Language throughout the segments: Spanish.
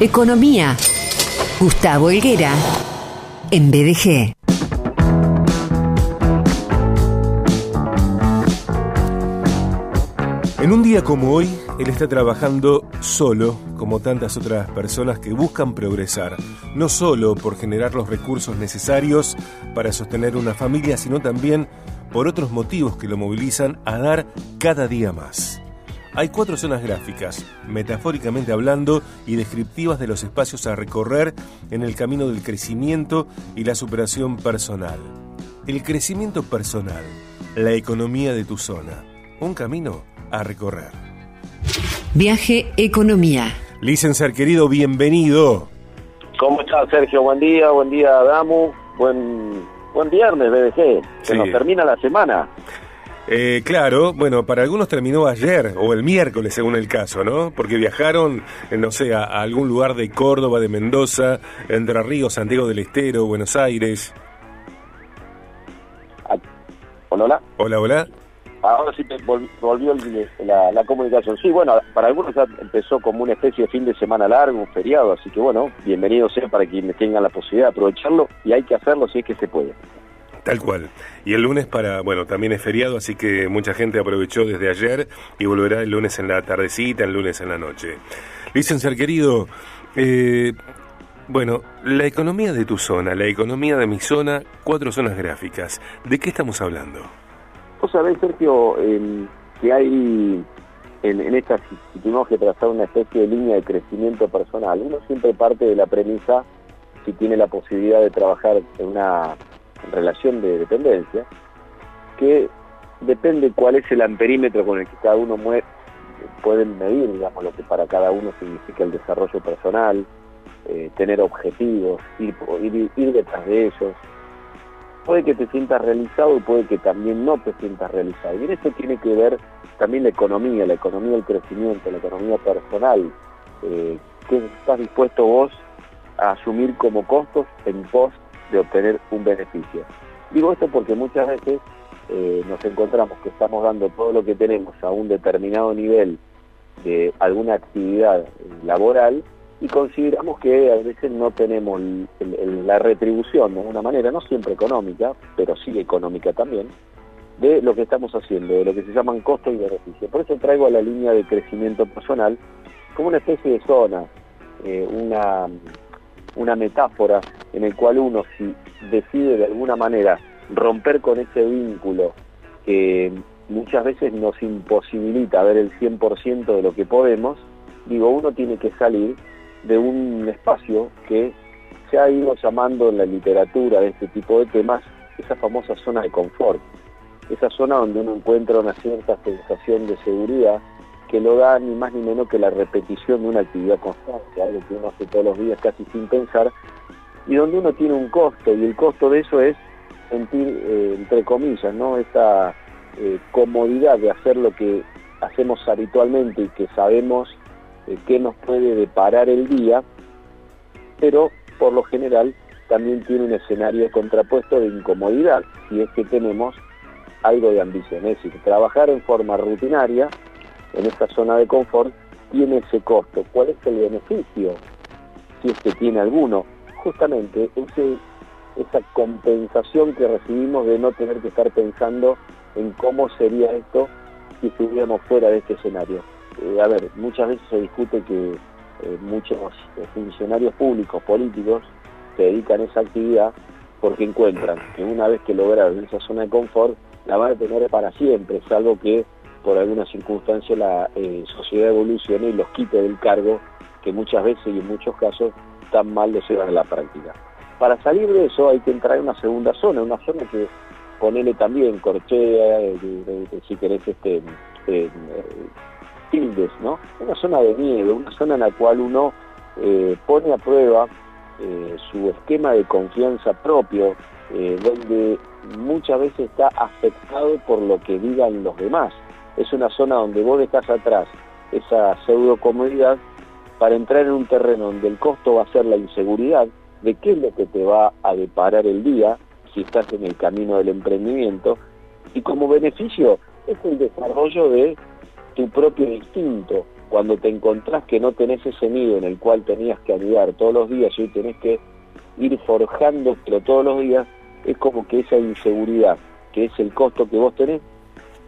Economía. Gustavo Helguera. En BDG. En un día como hoy, él está trabajando solo, como tantas otras personas que buscan progresar, no solo por generar los recursos necesarios para sostener una familia, sino también por otros motivos que lo movilizan a dar cada día más. Hay cuatro zonas gráficas, metafóricamente hablando, y descriptivas de los espacios a recorrer en el camino del crecimiento y la superación personal. El crecimiento personal, la economía de tu zona, un camino a recorrer. Viaje Economía. Licenciar querido, bienvenido. ¿Cómo estás, Sergio? Buen día, buen día, Damu. Buen, buen viernes, BDG. Se Sí. nos termina la semana. Eh, claro, bueno, para algunos terminó ayer o el miércoles según el caso, ¿no? Porque viajaron, eh, no sé, a, a algún lugar de Córdoba, de Mendoza, Entre Ríos, Santiago del Estero, Buenos Aires. Ah, Hola, hola. Hola, hola. Ahora sí volvió la, la comunicación. Sí, bueno, para algunos ya empezó como una especie de fin de semana largo, un feriado, así que bueno, bienvenido sea para quienes tengan la posibilidad de aprovecharlo y hay que hacerlo si es que se puede. Tal cual. Y el lunes para, bueno, también es feriado, así que mucha gente aprovechó desde ayer y volverá el lunes en la tardecita, el lunes en la noche. Licenciar querido, eh, bueno, la economía de tu zona, la economía de mi zona, cuatro zonas gráficas. ¿De qué estamos hablando? Vos sabés, Sergio, em, que hay en, en esta, si, tenemos que trazar una especie de línea de crecimiento personal, uno siempre parte de la premisa, si tiene la posibilidad de trabajar en una relación de dependencia, que depende cuál es el amperímetro con el que cada uno mue- pueden medir, digamos, lo que para cada uno significa el desarrollo personal, eh, tener objetivos, ir, ir, ir detrás de ellos, puede que te sientas realizado y puede que también no te sientas realizado. Y en eso tiene que ver también la economía, la economía del crecimiento, la economía personal. Eh, ¿Qué estás dispuesto vos a asumir como costos en pos de obtener un beneficio? Digo esto porque muchas veces eh, nos encontramos que estamos dando todo lo que tenemos a un determinado nivel de alguna actividad laboral y consideramos que a veces no tenemos la retribución de alguna manera, no siempre económica, pero sí económica también, de lo que estamos haciendo, de lo que se llaman costos y beneficios. Por eso traigo a la línea de crecimiento personal como una especie de zona, eh, una, una metáfora en el cual uno si decide de alguna manera romper con ese vínculo que muchas veces nos imposibilita ver el 100% de lo que podemos, digo, uno tiene que salir de un espacio que se ha ido llamando en la literatura de este tipo de temas esa famosa zona de confort, esa zona donde uno encuentra una cierta sensación de seguridad que lo da ni más ni menos que la repetición de una actividad constante, algo que uno hace todos los días casi sin pensar, y donde uno tiene un costo, y el costo de eso es sentir, eh, entre comillas, ¿no? esa eh, comodidad de hacer lo que hacemos habitualmente y que sabemos eh, qué nos puede deparar el día, pero por lo general también tiene un escenario contrapuesto de incomodidad, si es que tenemos algo de ambición. Es decir, trabajar en forma rutinaria en esta zona de confort tiene ese costo. ¿Cuál es el beneficio? Si es que tiene alguno. Justamente ese, esa compensación que recibimos de no tener que estar pensando en cómo sería esto si estuviéramos fuera de este escenario. Eh, a ver, muchas veces se discute que eh, muchos eh, funcionarios públicos, políticos, se dedican a esa actividad porque encuentran que una vez que lograron esa zona de confort, la van a tener para siempre, salvo que por alguna circunstancia la eh, sociedad evolucione y los quite del cargo que muchas veces y en muchos casos tan mal lo llevan a la práctica. Para salir de eso hay que entrar en una segunda zona, una zona que ponele también corchea, eh, si querés este eh, tildes, ¿no? Una zona de miedo, una zona en la cual uno pone a prueba su esquema de confianza propio, donde muchas veces está afectado por lo que digan los demás. Es una zona donde vos dejás atrás esa pseudo comodidad para entrar en un terreno donde el costo va a ser la inseguridad de qué es lo que te va a deparar el día si estás en el camino del emprendimiento y como beneficio es el desarrollo de tu propio instinto, cuando te encontrás que no tenés ese nido en el cual tenías que anidar todos los días y hoy tenés que ir forjando, pero todos los días, es como que esa inseguridad, que es el costo que vos tenés,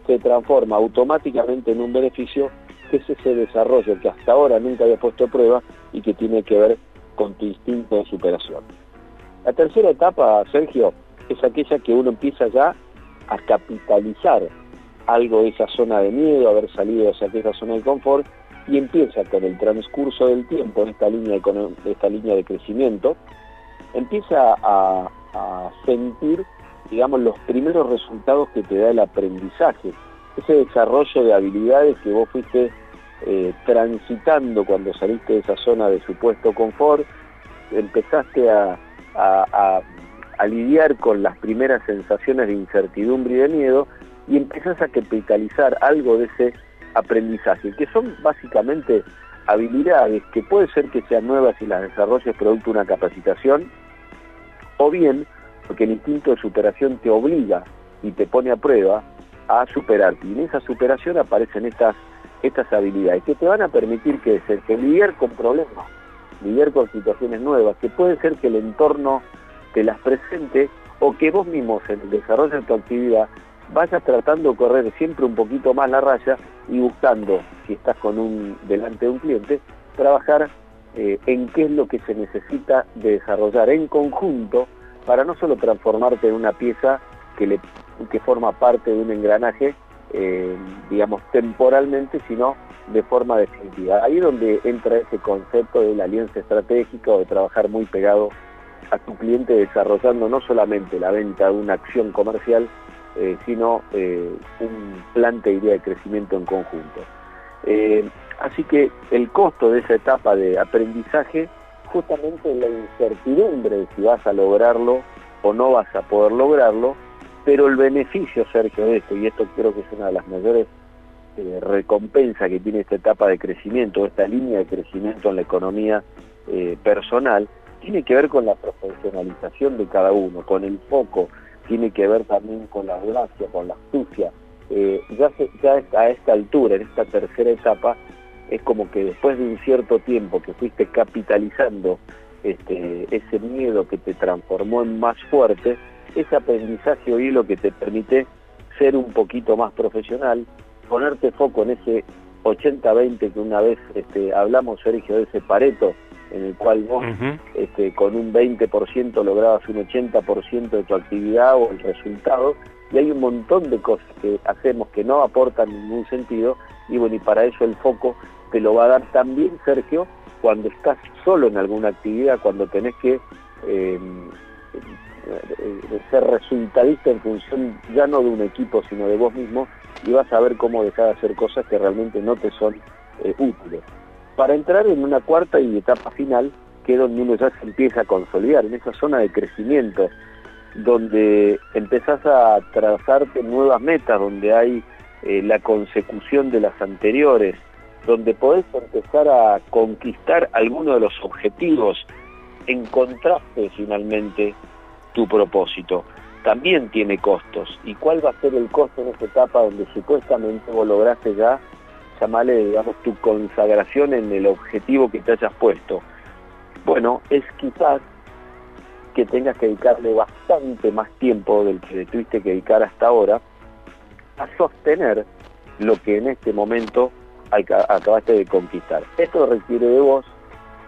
se transforma automáticamente en un beneficio que es ese desarrollo que hasta ahora nunca había puesto a prueba y que tiene que ver con tu instinto de superación. La tercera etapa, Sergio, es aquella que uno empieza ya a capitalizar algo de esa zona de miedo, haber salido de esa zona de confort y empieza con el transcurso del tiempo en esta línea de, esta línea de crecimiento, empieza a, sentir, digamos, los primeros resultados que te da el aprendizaje, ese desarrollo de habilidades que vos fuiste eh, transitando cuando saliste de esa zona de supuesto confort, empezaste a, a, lidiar con las primeras sensaciones de incertidumbre y de miedo y empezás a capitalizar algo de ese aprendizaje, que son básicamente habilidades que puede ser que sean nuevas y las desarrolles producto de una capacitación, o bien porque el instinto de superación te obliga y te pone a prueba a superarte. Y en esa superación aparecen estas, estas habilidades que te van a permitir que, que lidiar con problemas, lidiar con situaciones nuevas, que puede ser que el entorno te las presente o que vos mismos en el desarrollo de tu actividad vayas tratando de correr siempre un poquito más la raya y buscando, si estás con un delante de un cliente, trabajar eh, en qué es lo que se necesita de desarrollar en conjunto para no solo transformarte en una pieza que, le, que forma parte de un engranaje, eh, digamos, temporalmente, sino de forma definitiva. Ahí es donde entra ese concepto de la alianza estratégica o de trabajar muy pegado a tu cliente desarrollando no solamente la venta de una acción comercial, eh, sino eh, un plan, de idea de crecimiento en conjunto. Así que el costo de esa etapa de aprendizaje, justamente la incertidumbre de si vas a lograrlo o no vas a poder lograrlo, pero el beneficio, Sergio, de esto, y esto creo que es una de las mayores recompensas que tiene esta etapa de crecimiento, esta línea de crecimiento en la economía personal, tiene que ver con la profesionalización de cada uno, con el foco, tiene que ver también con la audacia, con la astucia. Eh, ya, ya a esta altura, en esta tercera etapa, es como que después de un cierto tiempo que fuiste capitalizando este, ese miedo que te transformó en más fuerte, ese aprendizaje hoy lo que te permite ser un poquito más profesional, ponerte foco en ese 80-20 que una vez este, hablamos, Sergio, de ese pareto, en el cual vos este, con un 20% lograbas un 80% de tu actividad o el resultado, y hay un montón de cosas que hacemos que no aportan ningún sentido, y bueno, y para eso el foco te lo va a dar también, Sergio, cuando estás solo en alguna actividad, cuando tenés que em, eh, ser resultadista en función ya no de un equipo, sino de vos mismo, y vas a ver cómo dejar de hacer cosas que realmente no te son eh, útiles. Para entrar en una cuarta y etapa final, que es donde uno ya se empieza a consolidar, en esa zona de crecimiento, donde empezás a trazarte nuevas metas, donde hay eh, la consecución de las anteriores, donde podés empezar a conquistar algunos de los objetivos, encontraste finalmente tu propósito. También tiene costos. ¿Y cuál va a ser el costo en esta etapa donde supuestamente vos lograste ya llamarle, digamos, tu consagración en el objetivo que te hayas puesto. Bueno, es quizás que tengas que dedicarle bastante más tiempo del que tuviste que dedicar hasta ahora a sostener lo que en este momento acabaste de conquistar. Esto requiere de vos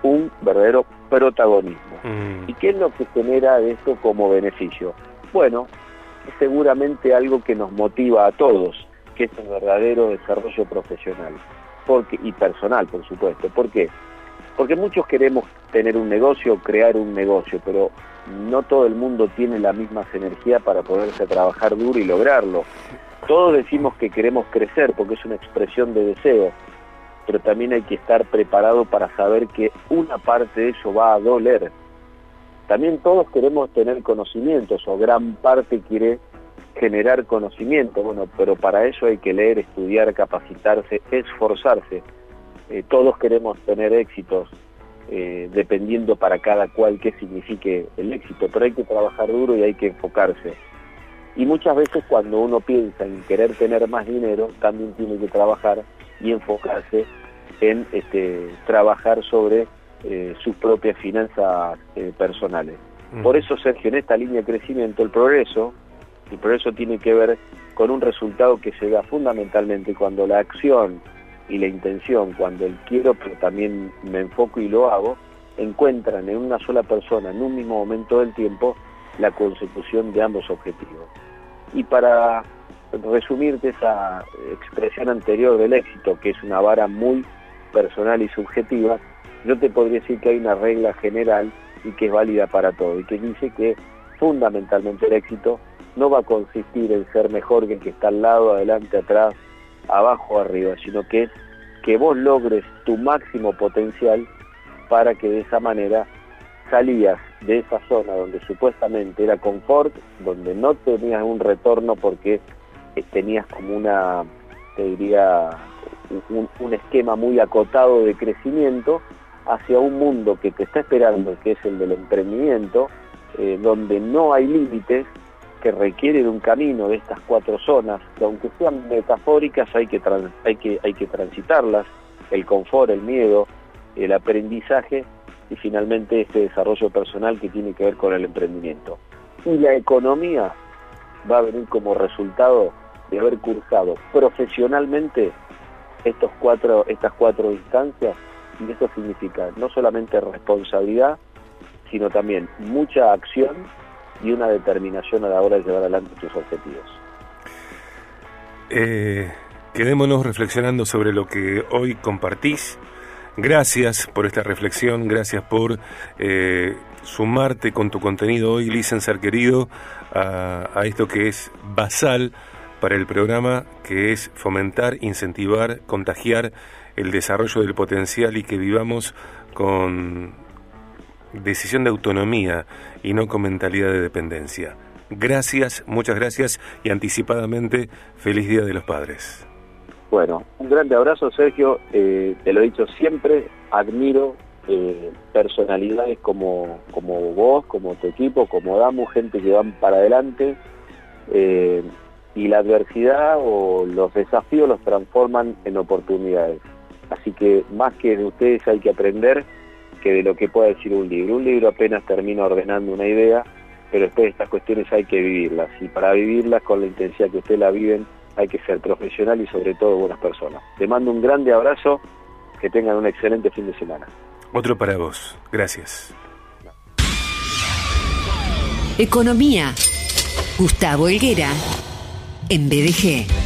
un verdadero protagonismo. Mm. ¿Y qué es lo que genera esto como beneficio? Bueno, es seguramente algo que nos motiva a todos, que es el verdadero desarrollo profesional porque, y personal, por supuesto. ¿Por qué? Porque muchos queremos tener un negocio, crear un negocio, pero no todo el mundo tiene la misma energía para poderse trabajar duro y lograrlo. Todos decimos que queremos crecer porque es una expresión de deseo, pero también hay que estar preparado para saber que una parte de eso va a doler. También todos queremos tener conocimientos o gran parte quiere generar conocimiento, bueno, pero para eso hay que leer, estudiar, capacitarse, esforzarse. Eh, todos queremos tener éxitos, eh, dependiendo para cada cual qué signifique el éxito, pero hay que trabajar duro y hay que enfocarse. Y muchas veces cuando uno piensa en querer tener más dinero, también tiene que trabajar y enfocarse en este, trabajar sobre eh, sus propias finanzas eh, personales. Por eso, Sergio, en esta línea de crecimiento, el progreso, el progreso tiene que ver con un resultado que se da fundamentalmente cuando la acción y la intención, cuando el quiero, pero también me enfoco y lo hago, encuentran en una sola persona, en un mismo momento del tiempo, la consecución de ambos objetivos. Y para resumirte esa expresión anterior del éxito, que es una vara muy personal y subjetiva, yo te podría decir que hay una regla general y que es válida para todo, y que dice que fundamentalmente el éxito no va a consistir en ser mejor que el que está al lado, adelante, atrás, abajo arriba, sino que es que vos logres tu máximo potencial para que de esa manera salías de esa zona donde supuestamente era confort, donde no tenías un retorno porque eh, tenías como una, te diría, un, esquema muy acotado de crecimiento hacia un mundo que te está esperando, que es el del emprendimiento, eh, donde no hay límites, que requiere de un camino de estas cuatro zonas, que aunque sean metafóricas hay que, hay que, hay que transitarlas, el confort, el miedo, el aprendizaje y finalmente este desarrollo personal que tiene que ver con el emprendimiento. Y la economía va a venir como resultado de haber cursado profesionalmente estos cuatro, estas cuatro instancias y eso significa no solamente responsabilidad, sino también mucha acción y una determinación a la hora de llevar adelante tus objetivos. Eh, quedémonos reflexionando sobre lo que hoy compartís. Gracias por esta reflexión, gracias por eh, sumarte con tu contenido hoy, Licenser querido, a, a esto que es basal para el programa, que es fomentar, incentivar, contagiar el desarrollo del potencial y que vivamos con decisión de autonomía y no con mentalidad de dependencia. Gracias, muchas gracias y anticipadamente feliz Día de los Padres. Bueno, un grande abrazo Sergio, eh, te lo he dicho siempre, admiro eh, personalidades como, como vos, como tu equipo, como Damu, gente que van para adelante eh, y la adversidad o los desafíos los transforman en oportunidades. Así que más que de ustedes hay que aprender que de lo que pueda decir un libro. Un libro apenas termina ordenando una idea, pero después de estas cuestiones hay que vivirlas. Y para vivirlas con la intensidad que ustedes la viven, hay que ser profesional y sobre todo buenas personas. Te mando un grande abrazo, que tengan un excelente fin de semana. Otro para vos. Gracias. Economía. Gustavo Helguera, en BDG.